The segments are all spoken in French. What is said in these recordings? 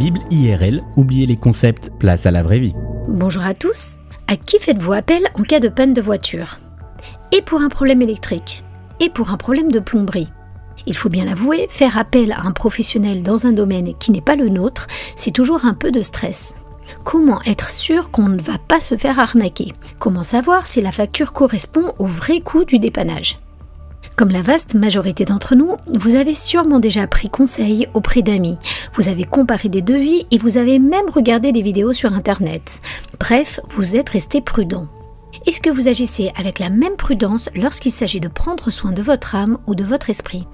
Bible IRL, oubliez les concepts, place à la vraie vie. Bonjour à tous. À qui faites-vous appel en cas de panne de voiture? Et pour un problème électrique? Et pour un problème de plomberie? Il faut bien l'avouer, faire appel à un professionnel dans un domaine qui n'est pas le nôtre, c'est toujours un peu de stress. Comment être sûr qu'on ne va pas se faire arnaquer? Comment savoir si la facture correspond au vrai coût du dépannage? Comme la vaste majorité d'entre nous, vous avez sûrement déjà pris conseil auprès d'amis, vous avez comparé des devis et vous avez même regardé des vidéos sur Internet. Bref, vous êtes resté prudent. Est-ce que vous agissez avec la même prudence lorsqu'il s'agit de prendre soin de votre âme ou de votre esprit?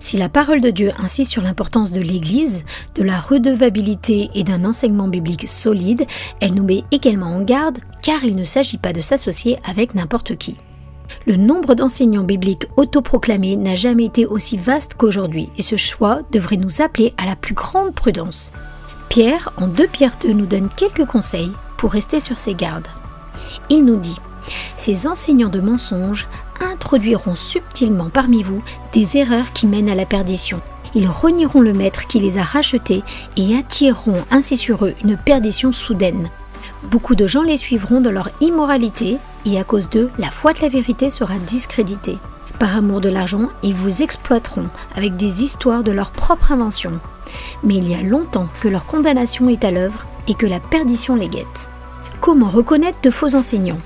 Si la parole de Dieu insiste sur l'importance de l'Église, de la redevabilité et d'un enseignement biblique solide, elle nous met également en garde car il ne s'agit pas de s'associer avec n'importe qui. Le nombre d'enseignants bibliques autoproclamés n'a jamais été aussi vaste qu'aujourd'hui et ce choix devrait nous appeler à la plus grande prudence. Pierre, en 2 Pierre 2, nous donne quelques conseils pour rester sur ses gardes. Il nous dit Ces enseignants de mensonges introduiront subtilement parmi vous des erreurs qui mènent à la perdition. Ils renieront le maître qui les a rachetés et attireront ainsi sur eux une perdition soudaine. Beaucoup de gens les suivront dans leur immoralité et à cause d'eux, la foi de la vérité sera discréditée. Par amour de l'argent, ils vous exploiteront avec des histoires de leur propre invention. Mais il y a longtemps que leur condamnation est à l'œuvre et que la perdition les guette. Comment reconnaître de faux enseignants?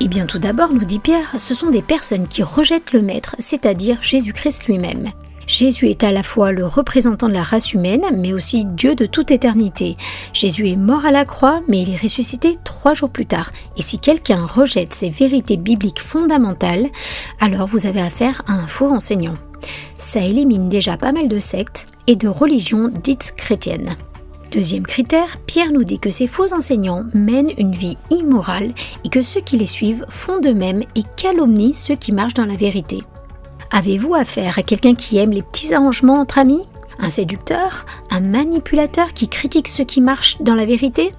Eh bien tout d'abord, nous dit Pierre, ce sont des personnes qui rejettent le Maître, c'est-à-dire Jésus-Christ lui-même. Jésus est à la fois le représentant de la race humaine, mais aussi Dieu de toute éternité. Jésus est mort à la croix, mais il est ressuscité trois jours plus tard. Et si quelqu'un rejette ces vérités bibliques fondamentales, alors vous avez affaire à un faux enseignant. Ça élimine déjà pas mal de sectes et de religions dites chrétiennes. Deuxième critère, Pierre nous dit que ces faux enseignants mènent une vie immorale et que ceux qui les suivent font de même et calomnient ceux qui marchent dans la vérité. Avez-vous affaire à quelqu'un qui aime les petits arrangements entre amis? Un séducteur? Un manipulateur qui critique ceux qui marchent dans la vérité?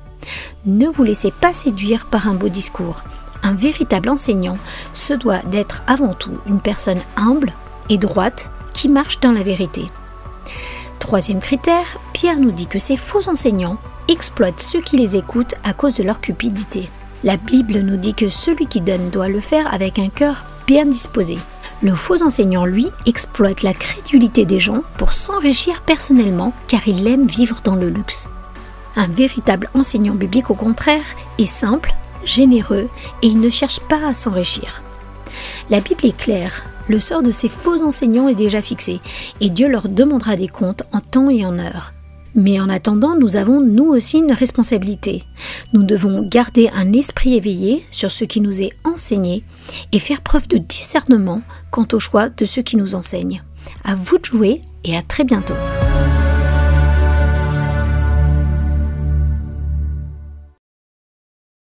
Ne vous laissez pas séduire par un beau discours. Un véritable enseignant se doit d'être avant tout une personne humble et droite qui marche dans la vérité. Troisième critère, Pierre nous dit que ces faux enseignants exploitent ceux qui les écoutent à cause de leur cupidité. La Bible nous dit que celui qui donne doit le faire avec un cœur bien disposé. Le faux enseignant, lui, exploite la crédulité des gens pour s'enrichir personnellement car il aime vivre dans le luxe. Un véritable enseignant biblique, au contraire, est simple, généreux et il ne cherche pas à s'enrichir. La Bible est claire, le sort de ces faux enseignants est déjà fixé, et Dieu leur demandera des comptes en temps et en heure. Mais en attendant, nous avons nous aussi une responsabilité. Nous devons garder un esprit éveillé sur ce qui nous est enseigné et faire preuve de discernement quant au choix de ceux qui nous enseignent. À vous de jouer et à très bientôt.